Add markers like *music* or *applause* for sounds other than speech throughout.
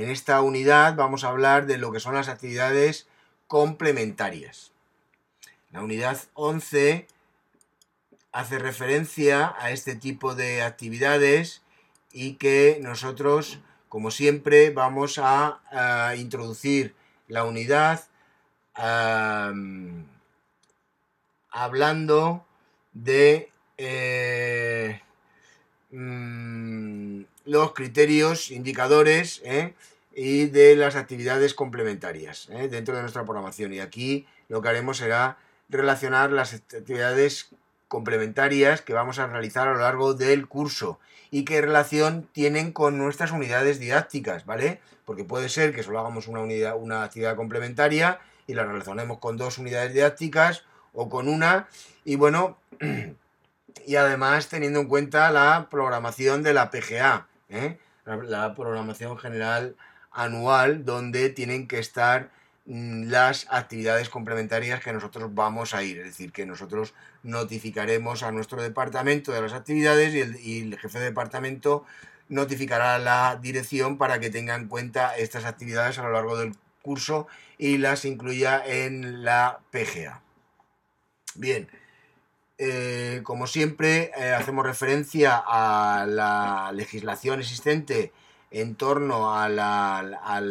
En esta unidad vamos a hablar de lo que son las actividades complementarias. La unidad 11 hace referencia a este tipo de actividades y que nosotros, como siempre, vamos a, introducir la unidad hablando de eh, mm, los criterios, indicadores ¿eh? Y de las actividades complementarias ¿eh? dentro de nuestra programación. Y aquí lo que haremos será relacionar las actividades complementarias que vamos a realizar a lo largo del curso y qué relación tienen con nuestras unidades didácticas, ¿vale? Porque puede ser que solo hagamos una unidad, una actividad complementaria y la relacionemos con dos unidades didácticas o con una y bueno, *clears throat* y además teniendo en cuenta la programación de la PGA, ¿eh? la programación general anual donde tienen que estar Mm, las actividades complementarias que nosotros vamos a ir. Es decir, que nosotros notificaremos a nuestro departamento de las actividades y el, jefe de departamento notificará a la dirección para que tenga en cuenta estas actividades a lo largo del curso y las incluya en la PGA. Bien, eh, como siempre, eh, hacemos referencia a la legislación existente en torno a la,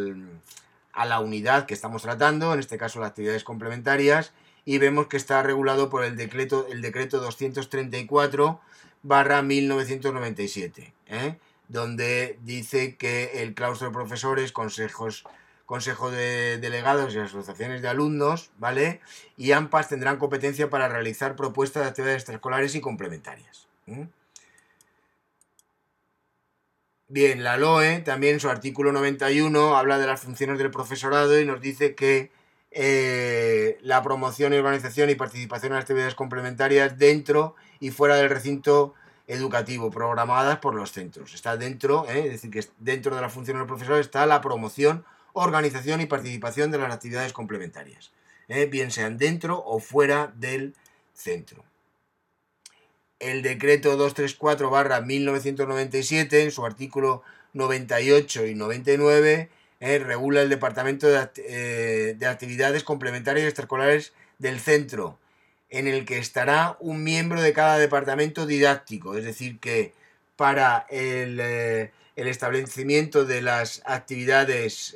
unidad que estamos tratando, en este caso las actividades complementarias, y vemos que está regulado por el decreto, el decreto 234 barra 1997, ¿eh? donde dice que el claustro de profesores, consejos, consejo de delegados y asociaciones de alumnos, ¿vale? Y AMPAS tendrán competencia para realizar propuestas de actividades extraescolares y complementarias. Bien, la LOE también en su artículo 91 habla de las funciones del profesorado y nos dice que eh, la promoción, organización y participación en actividades complementarias dentro y fuera del recinto educativo, programadas por los centros. Está dentro, eh, es decir, que dentro de la función del profesor está la promoción, organización y participación de las actividades complementarias, eh, bien sean dentro o fuera del centro el decreto 234-1997, en su artículo 98 y 99, eh, regula el Departamento eh, de, Actividades Complementarias Extraescolares del centro, en el que estará un miembro de cada departamento didáctico, es decir, que para el, eh, establecimiento de las actividades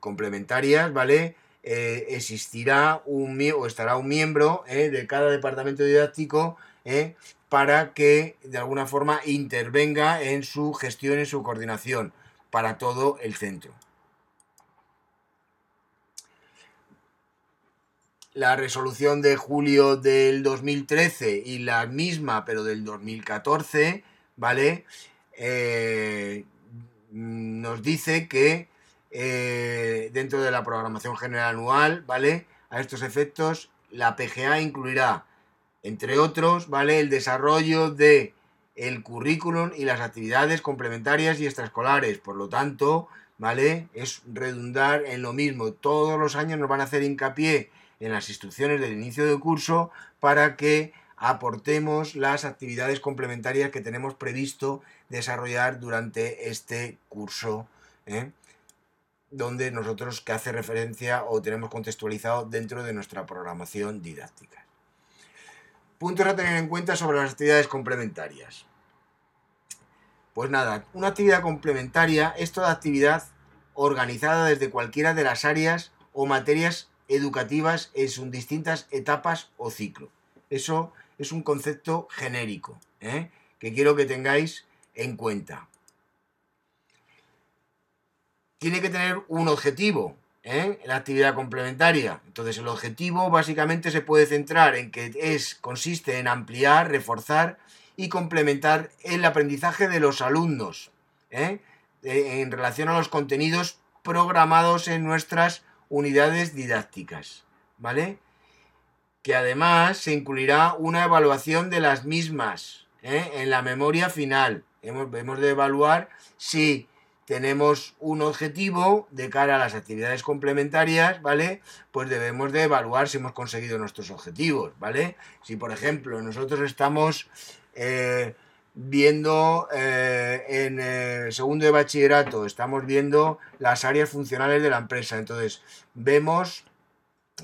complementarias, ¿vale? Eh, existirá un o estará un miembro eh, de cada departamento didáctico eh, para que de alguna forma intervenga en su gestión y su coordinación para todo el centro. La resolución de julio del 2013 y la misma, pero del 2014, ¿vale? nos dice que eh, dentro de la programación general anual, ¿vale? A estos efectos, la PGA incluirá, entre otros, ¿vale? El desarrollo de el currículum y las actividades complementarias y extraescolares. Por lo tanto, ¿vale? Es redundar en lo mismo. Todos los años nos van a hacer hincapié en las instrucciones del inicio del curso para que aportemos las actividades complementarias que tenemos previsto desarrollar durante este curso. ¿eh? Donde nosotros que hace referencia o tenemos contextualizado dentro de nuestra programación didáctica. Puntos a tener en cuenta sobre las actividades complementarias. Pues nada, una actividad complementaria es toda actividad organizada desde cualquiera de las áreas o materias educativas en sus distintas etapas o ciclo. Eso es un concepto genérico ¿eh? que quiero que tengáis en cuenta tiene que tener un objetivo, ¿eh? la actividad complementaria. Entonces el objetivo básicamente se puede centrar en que es, consiste en ampliar, reforzar y complementar el aprendizaje de los alumnos ¿eh? en relación a los contenidos programados en nuestras unidades didácticas. ¿Vale? Que además se incluirá una evaluación de las mismas ¿eh? en la memoria final. Hemos, hemos de evaluar si tenemos un objetivo de cara a las actividades complementarias, ¿vale? Pues debemos de evaluar si hemos conseguido nuestros objetivos, ¿vale? Si, por ejemplo, nosotros estamos eh, viendo eh, en el segundo de bachillerato, estamos viendo las áreas funcionales de la empresa. Entonces, vemos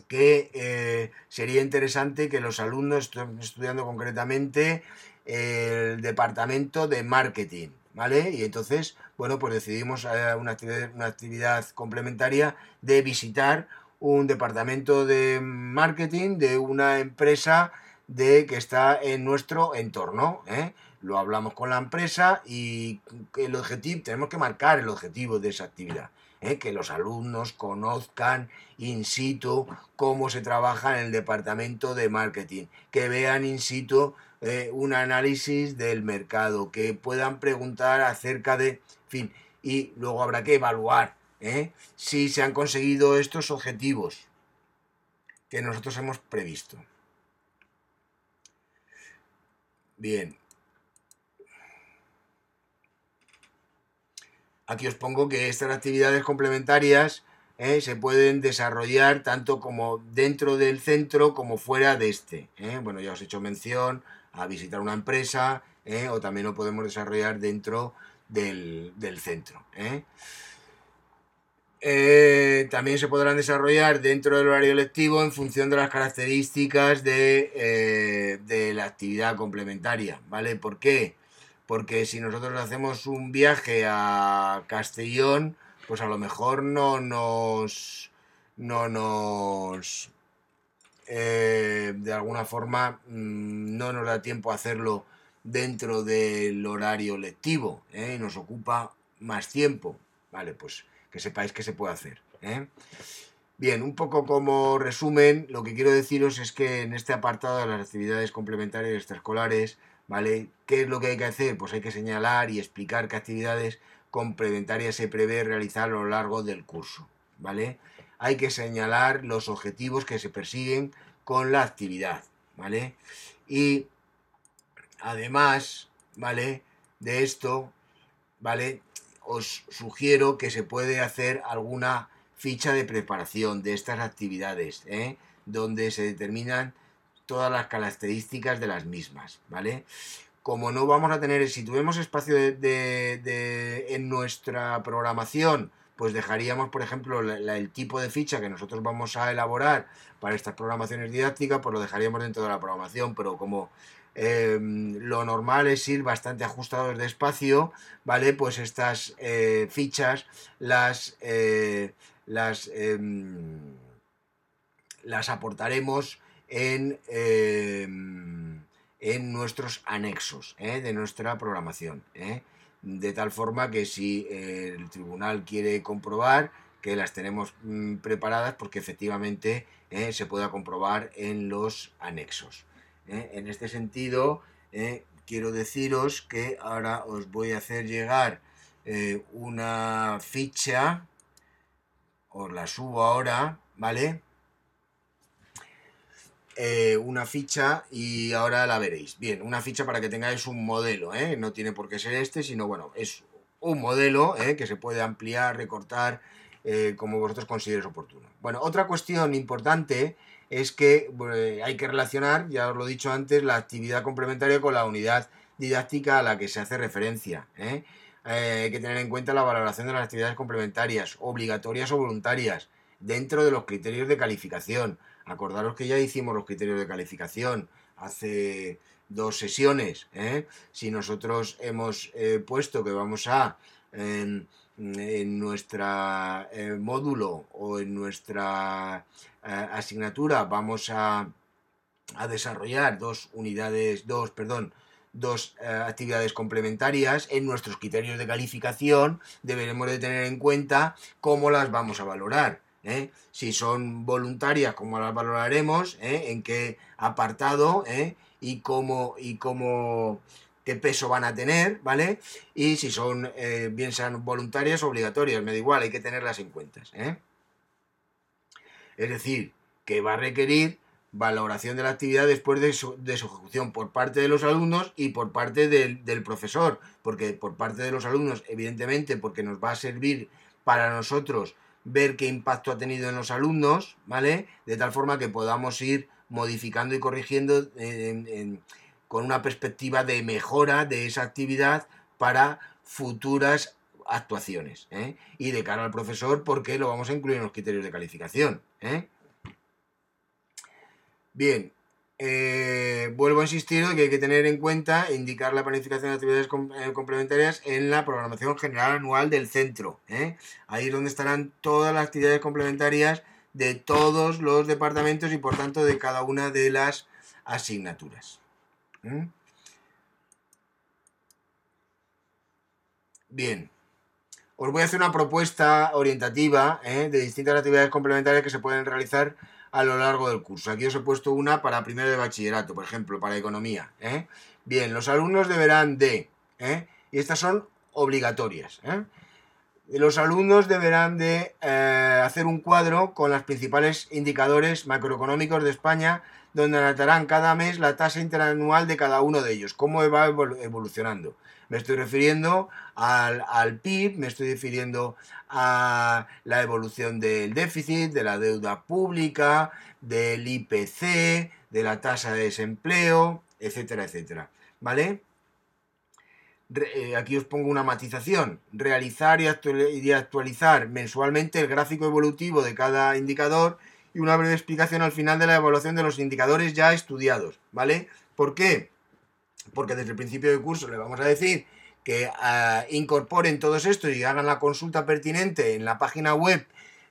que eh, sería interesante que los alumnos estén estudiando concretamente el departamento de marketing, ¿vale? Y entonces, bueno, pues decidimos eh, una, actividad, complementaria de visitar un departamento de marketing de una empresa de que está en nuestro entorno. ¿eh? Lo hablamos con la empresa y el objetivo, tenemos que marcar el objetivo de esa actividad. ¿Eh? Que los alumnos conozcan in situ cómo se trabaja en el departamento de marketing, que vean in situ eh, un análisis del mercado, que puedan preguntar acerca de, fin, y luego habrá que evaluar ¿eh? si se han conseguido estos objetivos que nosotros hemos previsto. Bien. Aquí os pongo que estas actividades complementarias ¿eh? se pueden desarrollar tanto como dentro del centro como fuera de este. ¿eh? Bueno, ya os he hecho mención a visitar una empresa o también lo podemos desarrollar dentro del, del centro. Eh, también se podrán desarrollar dentro del horario lectivo en función de las características de, eh, de, la actividad complementaria, ¿vale? ¿Por qué? Porque si nosotros hacemos un viaje a Castellón, pues a lo mejor no nos... no nos... Eh, de alguna forma mm, no nos da tiempo a hacerlo dentro del horario lectivo, y nos ocupa más tiempo, ¿vale? Pues que sepáis que se puede hacer. ¿eh? Bien, un poco como resumen, lo que quiero deciros es que en este apartado de las actividades complementarias extraescolares, ¿vale? ¿Qué es lo que hay que hacer? Pues hay que señalar y explicar qué actividades complementarias se prevé realizar a lo largo del curso, ¿vale? Hay que señalar los objetivos que se persiguen con la actividad, ¿vale? Y además, ¿vale? De esto, ¿vale? os sugiero que se puede hacer alguna ficha de preparación de estas actividades, ¿eh? donde se determinan todas las características de las mismas, ¿vale? Como no vamos a tener, si tuvimos espacio de, en nuestra programación, pues dejaríamos, por ejemplo, el tipo de ficha que nosotros vamos a elaborar para estas programaciones didácticas, pues lo dejaríamos dentro de la programación, pero como Em, lo normal es ir bastante ajustados de espacio, ¿vale? Pues estas eh, fichas las, eh, las, em, las aportaremos en, em, en nuestros anexos ¿eh? de nuestra programación. De tal forma que si el tribunal quiere comprobar que las tenemos mm, preparadas, porque efectivamente se pueda comprobar en los anexos. ¿eh? En este sentido, ¿eh? quiero deciros que ahora os voy a hacer llegar eh, una ficha, os la subo ahora, ¿vale? Una ficha y ahora la veréis. Bien, una ficha para que tengáis un modelo, no tiene por qué ser este, sino bueno, es un modelo que se puede ampliar, recortar, como vosotros consideréis oportuno. Bueno, otra cuestión importante es que hay que relacionar, ya os lo he dicho antes, la actividad complementaria con la unidad didáctica a la que se hace referencia. ¿eh? Eh, hay que tener en cuenta la valoración de las actividades complementarias, obligatorias o voluntarias, dentro de los criterios de calificación. Acordaros que ya hicimos los criterios de calificación hace dos sesiones. ¿eh? Si nosotros hemos puesto que vamos a en nuestro eh, módulo o en nuestra eh, asignatura vamos a, desarrollar dos unidades, dos, perdón, dos eh, actividades complementarias en nuestros criterios de calificación deberemos de tener en cuenta cómo las vamos a valorar. Si son voluntarias, cómo las valoraremos, en qué apartado y cómo, y cómo qué peso van a tener, ¿vale? Y si son, eh, bien sean voluntarias o obligatorias, me da igual, hay que tenerlas en cuenta. ¿eh? Es decir, que va a requerir valoración de la actividad después de su, ejecución por parte de los alumnos y por parte del, del, profesor, porque por parte de los alumnos, evidentemente, porque nos va a servir para nosotros ver qué impacto ha tenido en los alumnos, ¿vale? De tal forma que podamos ir modificando y corrigiendo en con una perspectiva de mejora de esa actividad para futuras actuaciones. ¿eh? Y de cara al profesor, porque lo vamos a incluir en los criterios de calificación. ¿eh? Bien, eh, vuelvo a insistir que hay que tener en cuenta e indicar la planificación de actividades complementarias en la programación general anual del centro. Ahí es donde estarán todas las actividades complementarias de todos los departamentos y por tanto de cada una de las asignaturas. Bien, os voy a hacer una propuesta orientativa ¿eh? de distintas actividades complementarias que se pueden realizar a lo largo del curso. Aquí os he puesto una para primero de bachillerato, por ejemplo, para economía. ¿eh? Bien, los alumnos deberán de, ¿eh? y estas son obligatorias, los alumnos deberán de hacer un cuadro con los principales indicadores macroeconómicos de España, donde anotarán cada mes la tasa interanual de cada uno de ellos, cómo va evolucionando. Me estoy refiriendo al, PIB, me estoy refiriendo a la evolución del déficit, de la deuda pública, del IPC, de la tasa de desempleo, etcétera, etcétera. ¿Vale? Eh, aquí os pongo una matización. Realizar y, y actualizar mensualmente el gráfico evolutivo de cada indicador y una breve explicación al final de la evaluación de los indicadores ya estudiados. ¿Vale? ¿Por qué? Porque desde el principio del curso le vamos a decir que ah, incorporen todos esto y hagan la consulta pertinente en la página web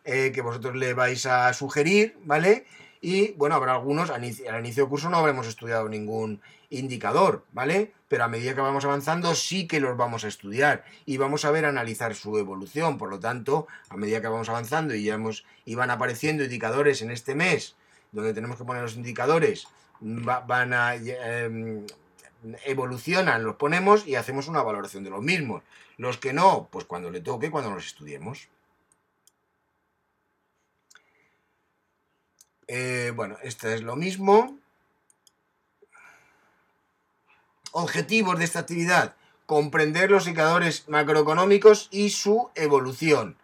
eh, que vosotros le vais a sugerir, ¿vale? Y bueno, habrá algunos, al inicio, del curso no habremos estudiado ningún indicador, ¿vale? Pero a medida que vamos avanzando sí que los vamos a estudiar y vamos a ver, analizar su evolución. Por lo tanto, a medida que vamos avanzando y ya hemos, y van apareciendo indicadores en este mes, donde tenemos que poner los indicadores, van a, em, evolucionan, los ponemos y hacemos una valoración de los mismos. Los que no, pues cuando le toque, cuando los estudiemos. Eh, bueno, este es lo mismo. Objetivos de esta actividad. Comprender los indicadores macroeconómicos y su evolución.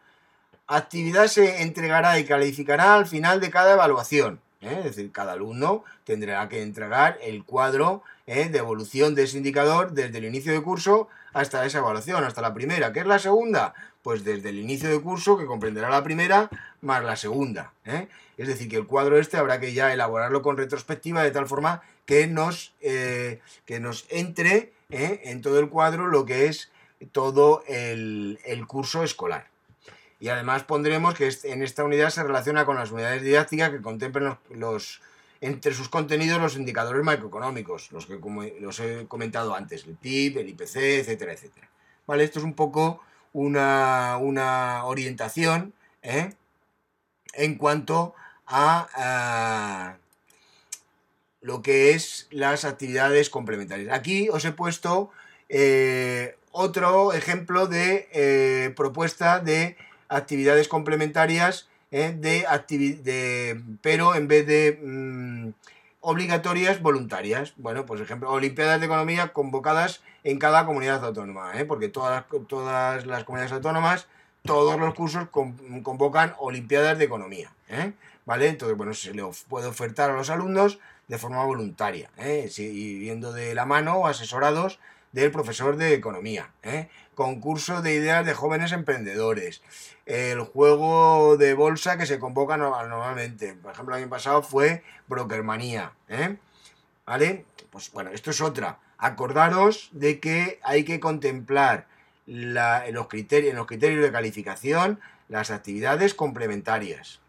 Actividad se entregará y calificará al final de cada evaluación. ¿Eh? Es decir, cada alumno tendrá que entregar el cuadro ¿eh? de evolución de ese indicador desde el inicio de curso hasta esa evaluación, hasta la primera. ¿Qué es la segunda? Pues desde el inicio de curso, que comprenderá la primera, más la segunda. ¿eh? Es decir, que el cuadro este habrá que ya elaborarlo con retrospectiva de tal forma que nos, que nos entre en todo el cuadro lo que es todo el curso escolar. Y además pondremos que en esta unidad se relaciona con las unidades didácticas que contemplen los, entre sus contenidos los indicadores macroeconómicos, los que como los he comentado antes, el PIB, el IPC, etcétera, etcétera. Vale, esto es un poco una, orientación ¿eh? en cuanto a, lo que es las actividades complementarias. Aquí os he puesto eh, otro ejemplo de eh, propuesta de actividades complementarias, ¿eh? de, de, pero en vez de mm, obligatorias, voluntarias. Bueno, pues ejemplo, Olimpiadas de Economía convocadas en cada comunidad autónoma, ¿eh? porque todas, todas las comunidades autónomas, todos los cursos convocan Olimpiadas de Economía. ¿eh? ¿Vale? Entonces, bueno, se le puede ofertar a los alumnos de forma voluntaria, ¿eh? viendo de la mano, asesorados del profesor de economía, ¿eh? concurso de ideas de jóvenes emprendedores, el juego de bolsa que se convoca normalmente, por ejemplo el año pasado fue Brokermanía, ¿eh? ¿vale? Pues bueno, esto es otra. Acordaros de que hay que contemplar en los criterios de calificación las actividades complementarias.